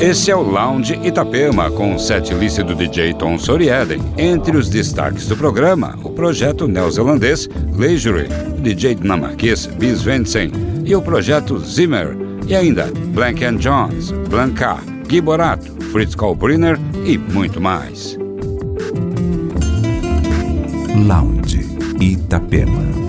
Esse é o Lounge Itapema, com o set list do DJ Tom Sorieden. Entre os destaques do programa, o projeto neozelandês Leisure, o DJ dinamarquês Bis Vensen e o projeto Zimmer. E ainda Blank and Jones, Blanca, Gui Borato, Fritz Kalbriner e muito mais. Lounge Itapema.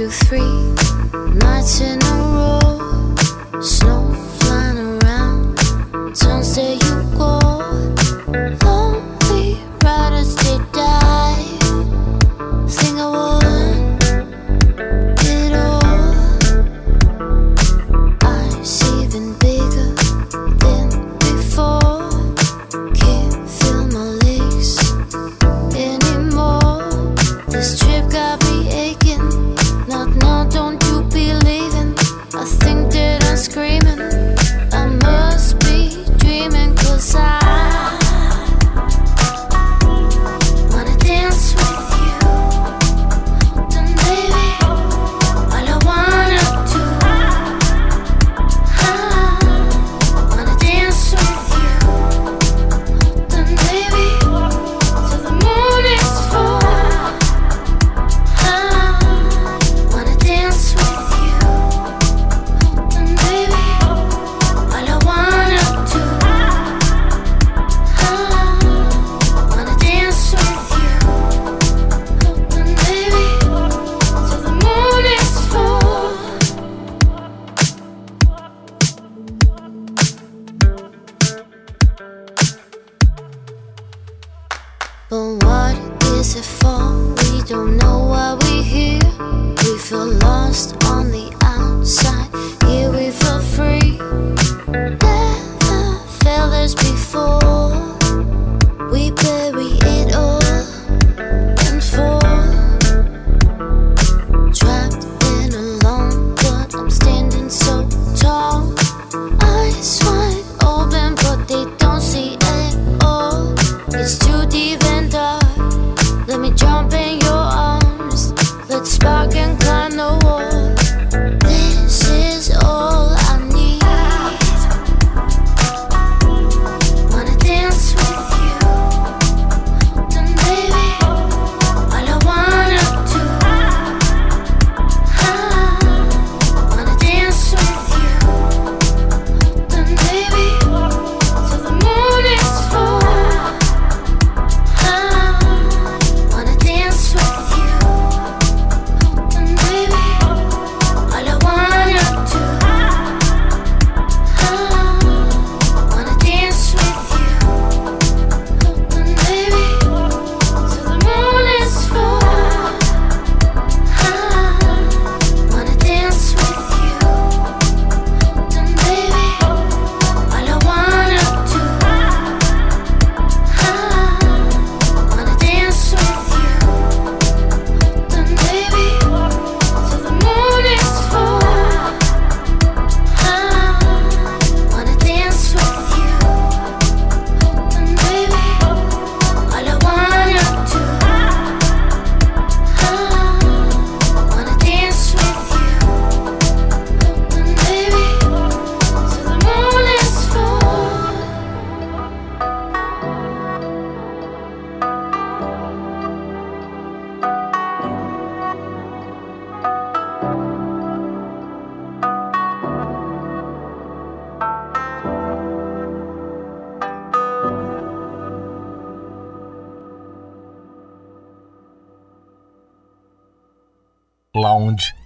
two, three nights in a row.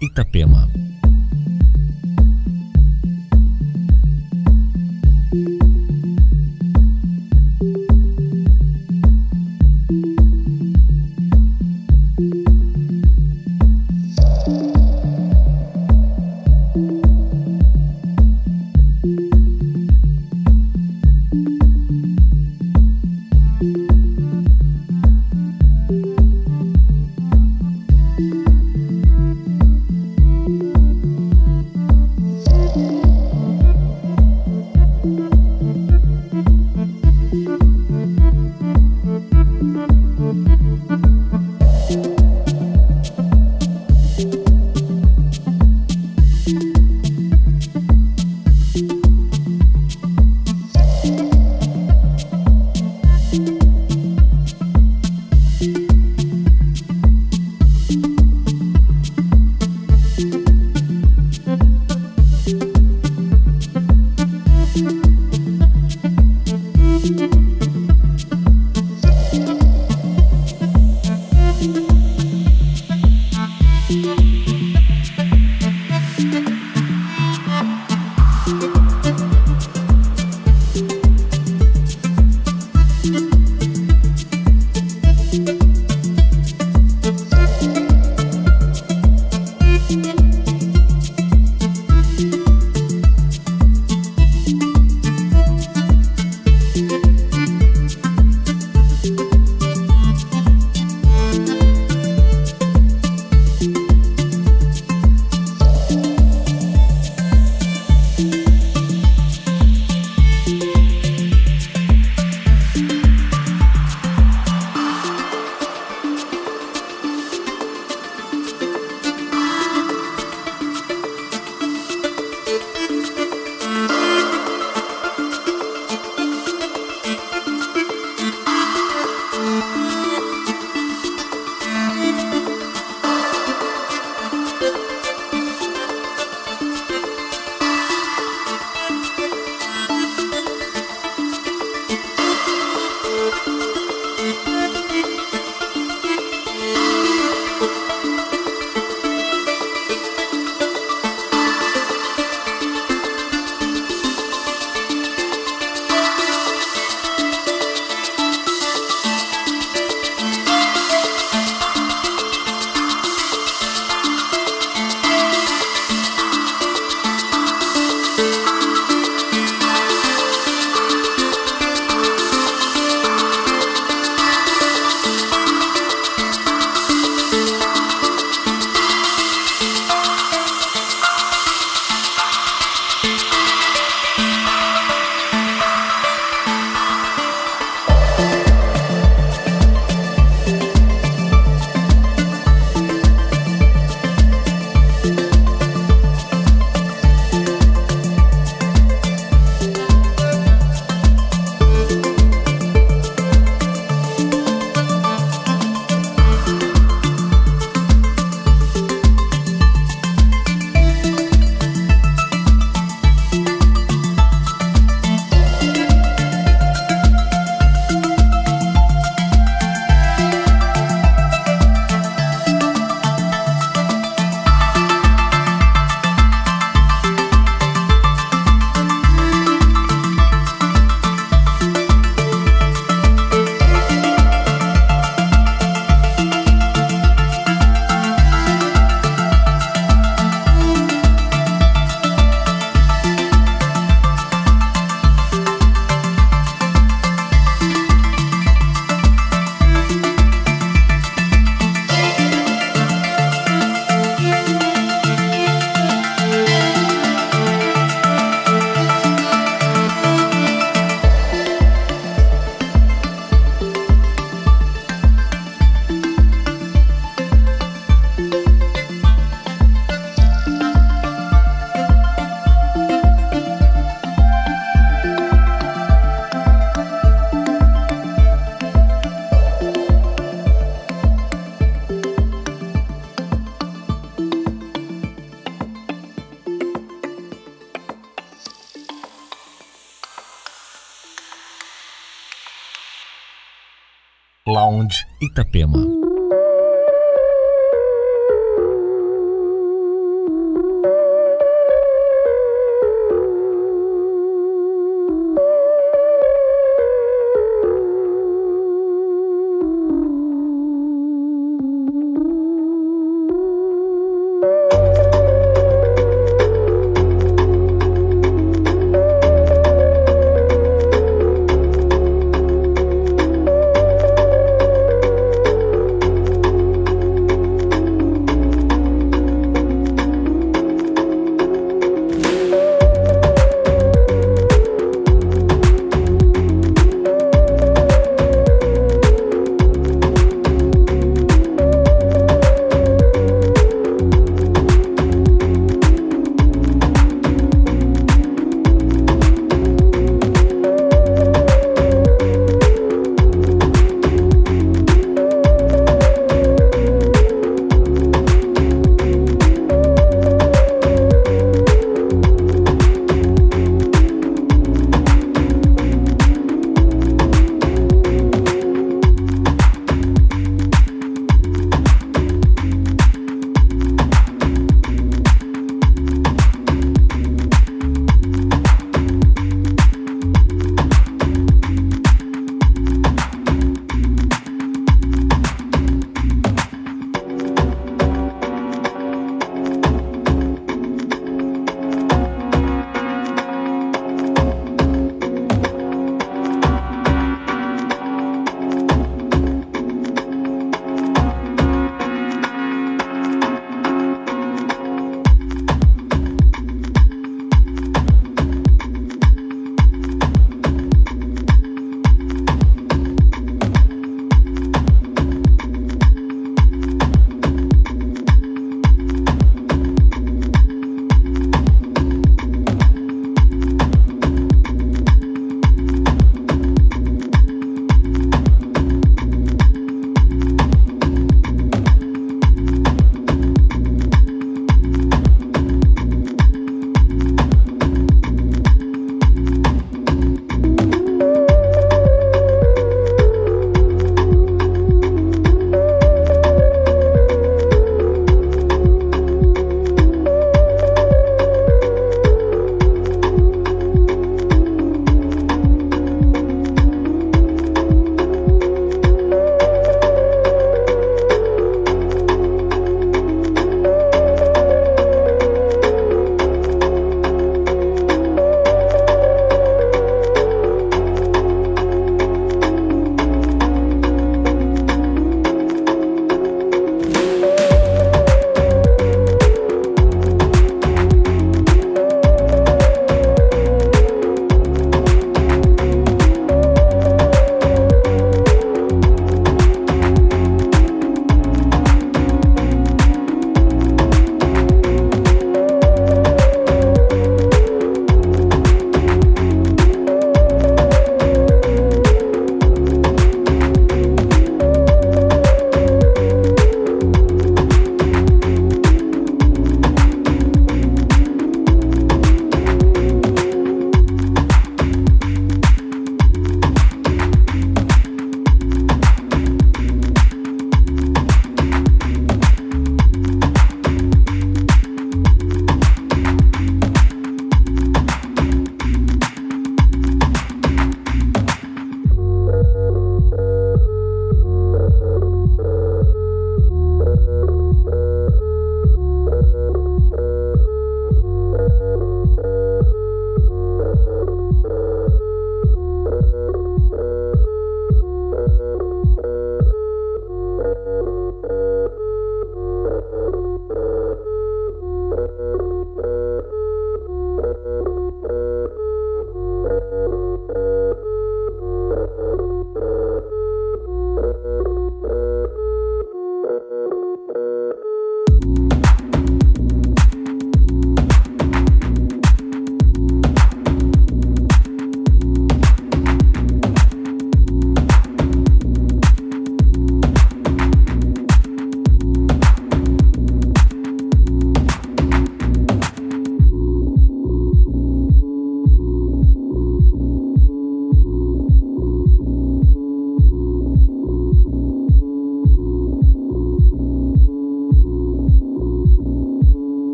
Itapema.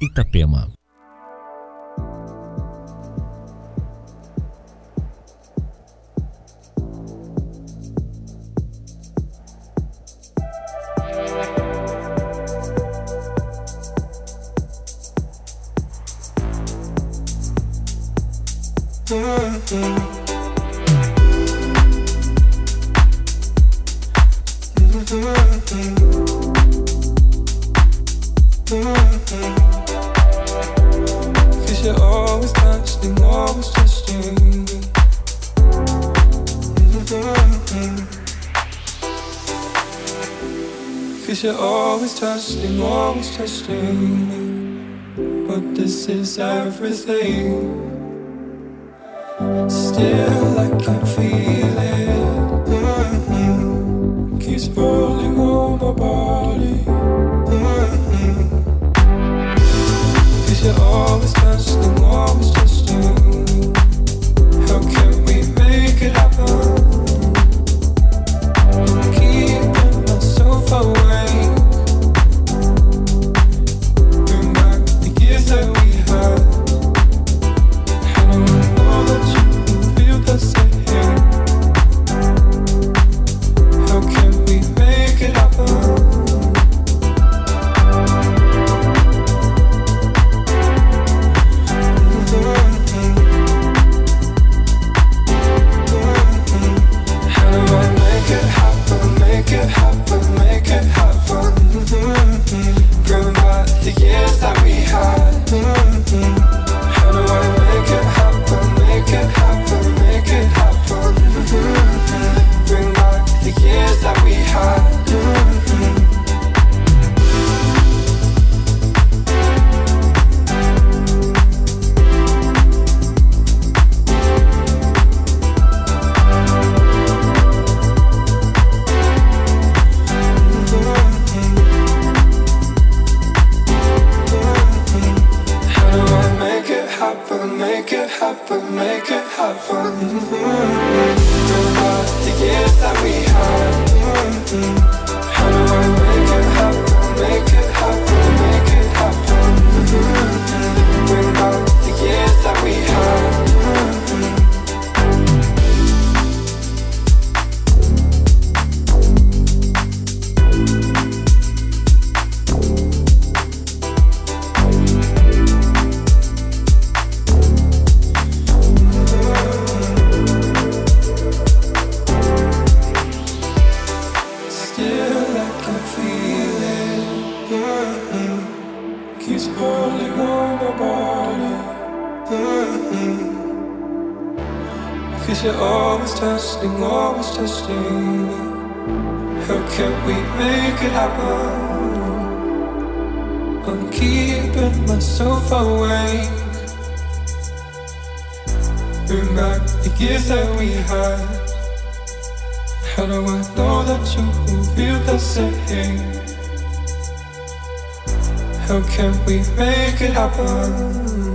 Itapema. this is everything. bring back the years that we had. How do I know that you feel the same? How can we make it happen?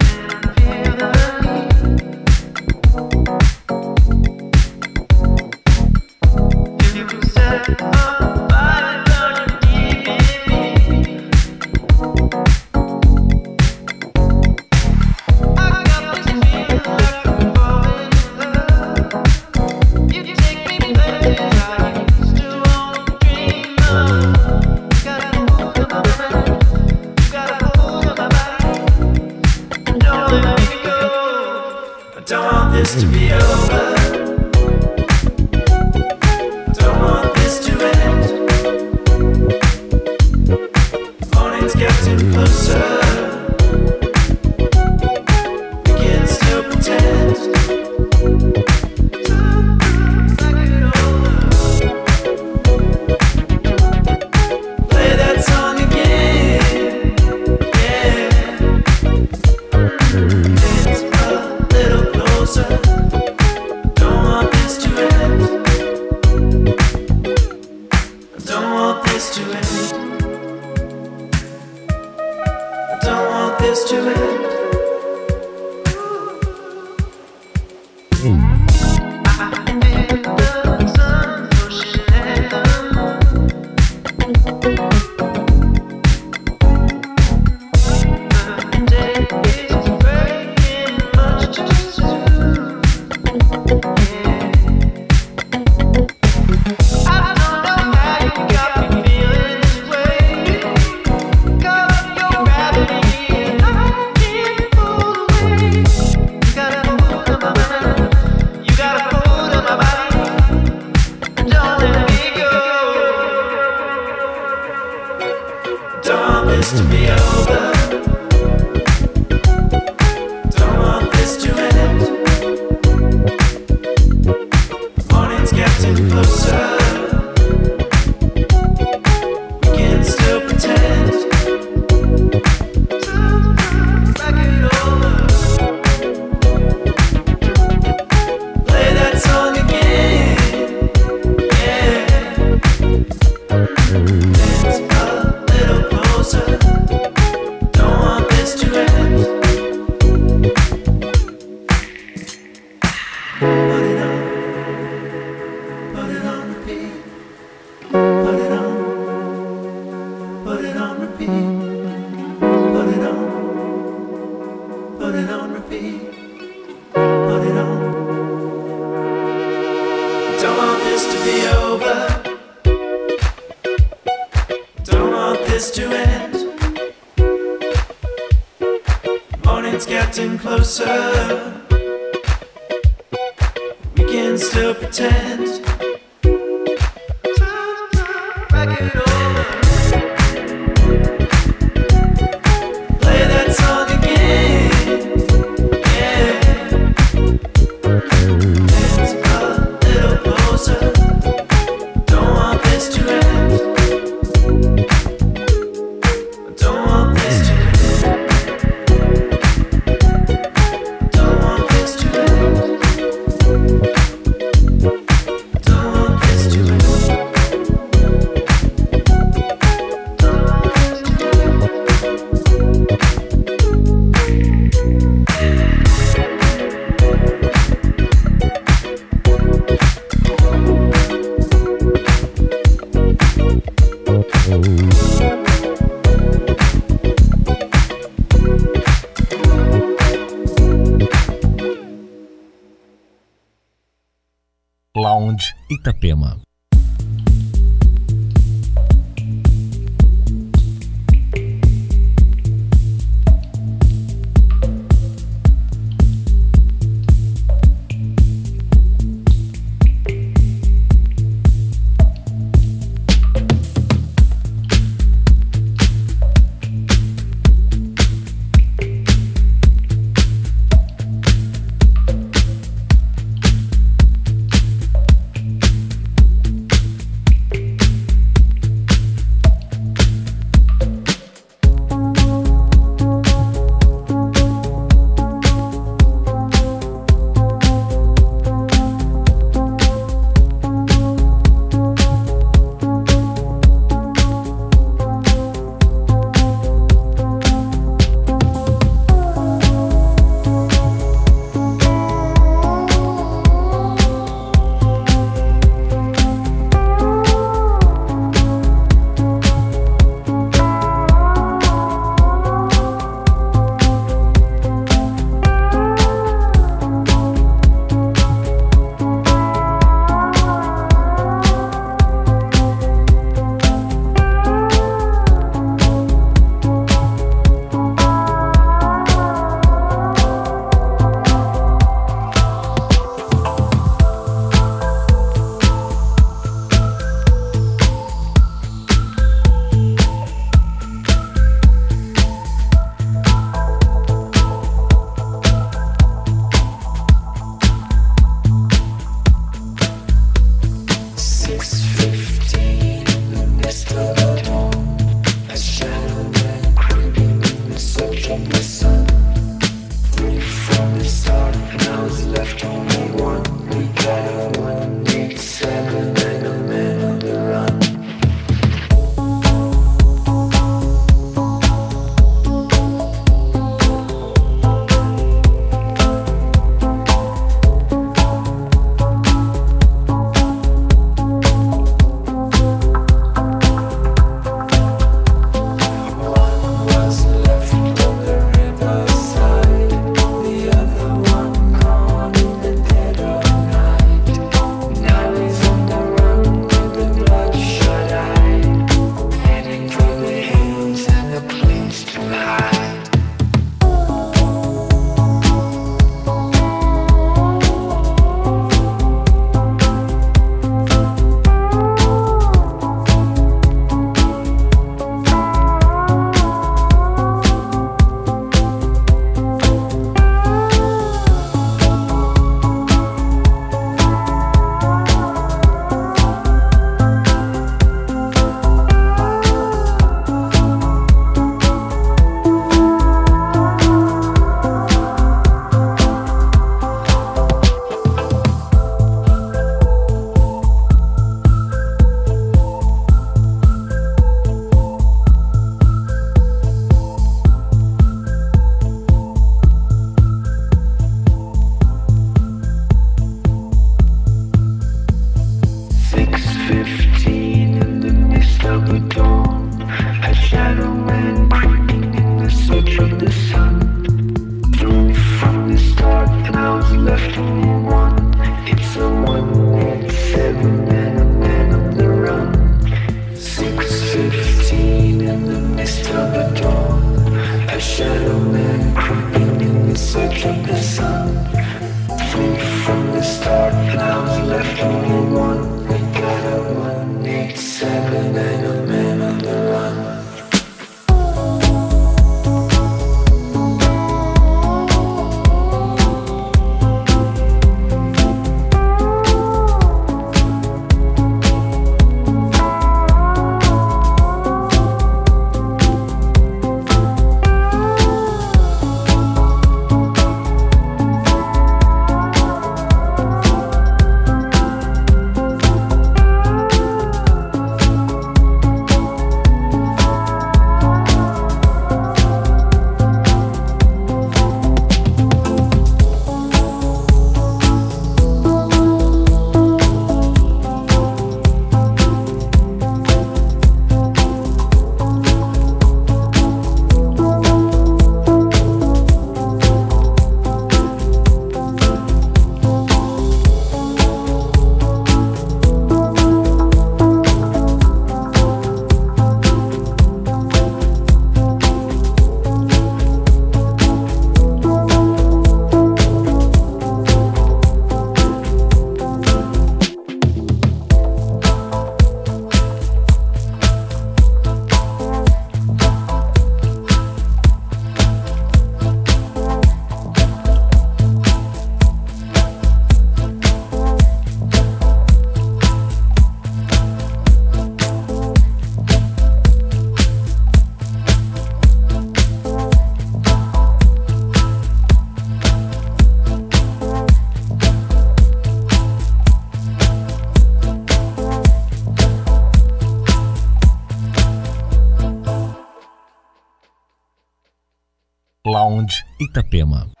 Itapema.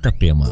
Itapema.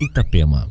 Itapema.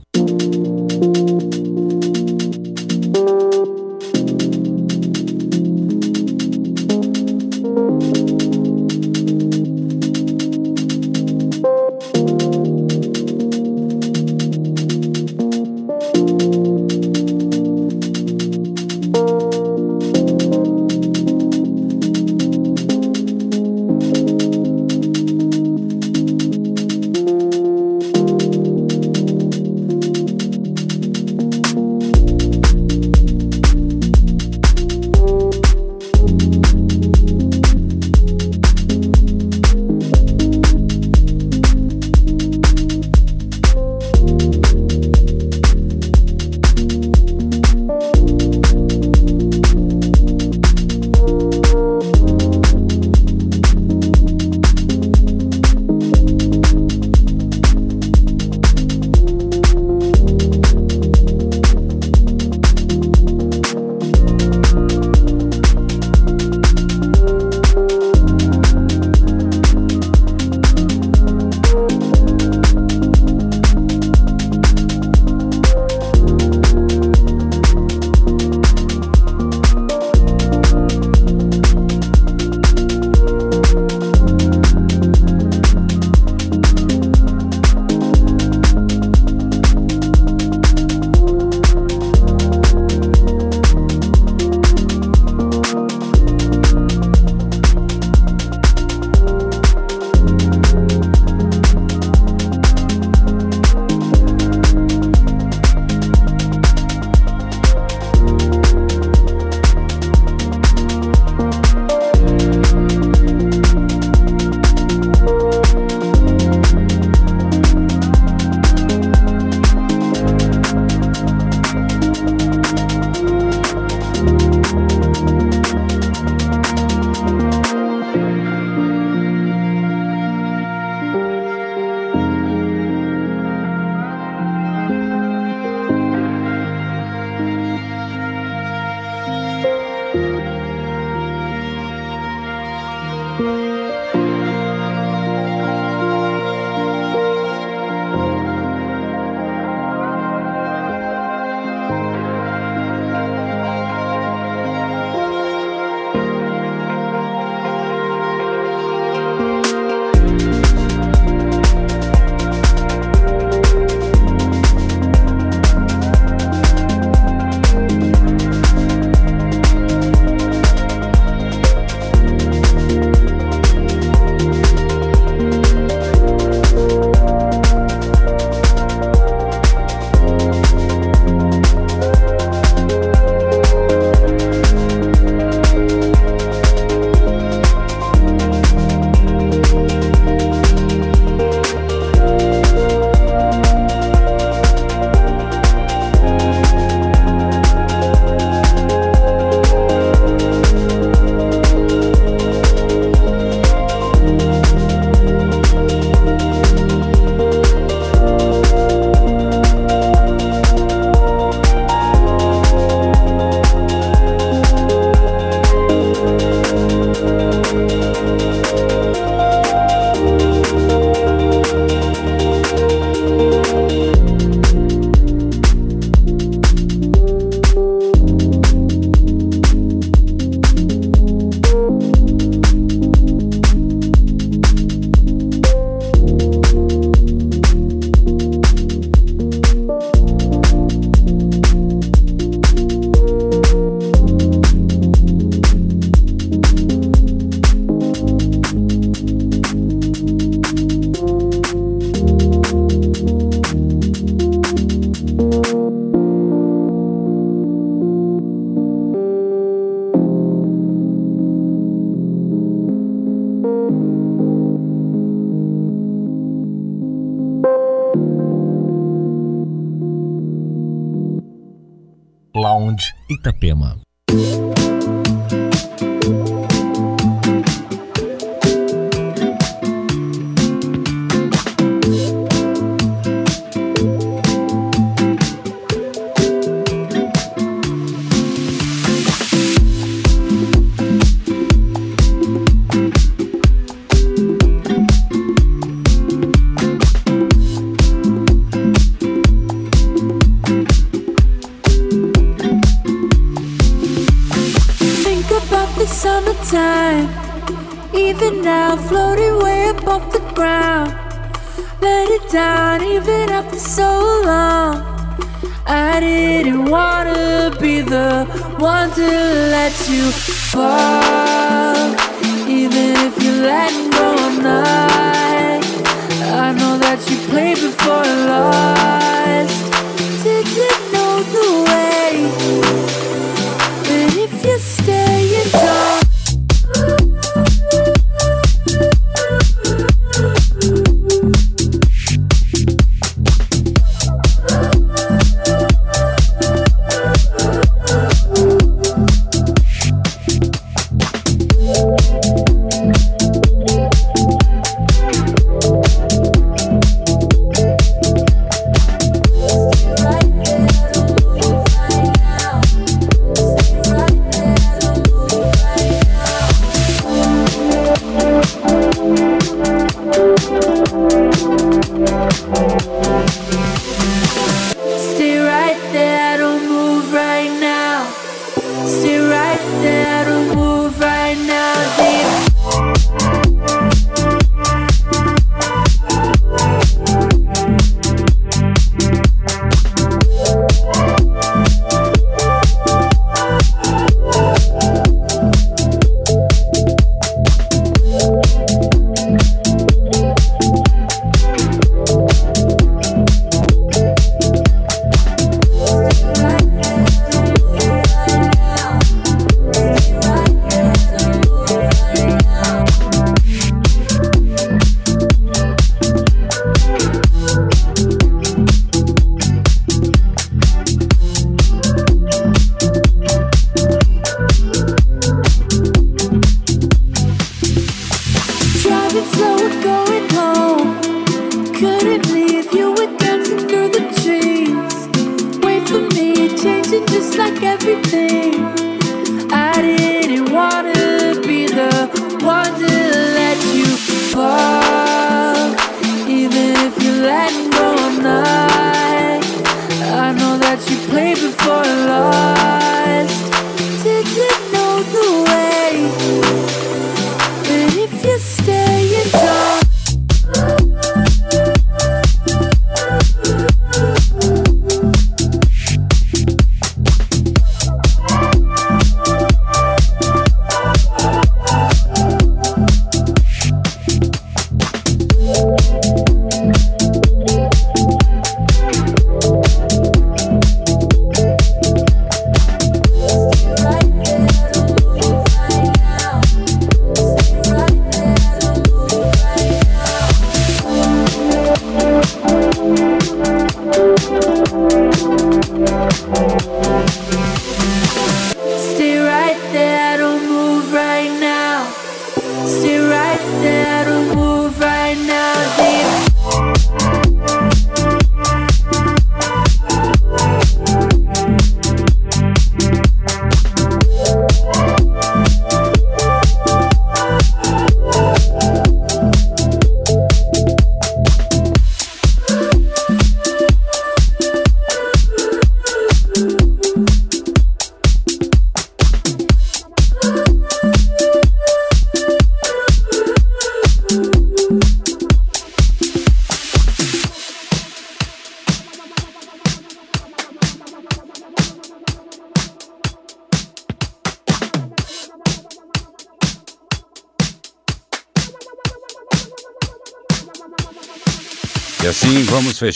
kiss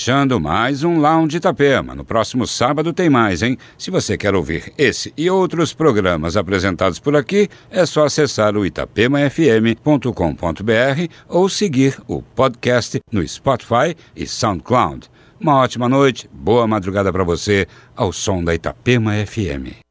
fechando mais um Lounge Itapema. No próximo sábado tem mais, hein? Se você quer ouvir esse e outros programas apresentados por aqui, é só acessar o itapemafm.com.br ou seguir o podcast no Spotify e SoundCloud. Uma ótima noite, boa madrugada para você, ao som da Itapema FM.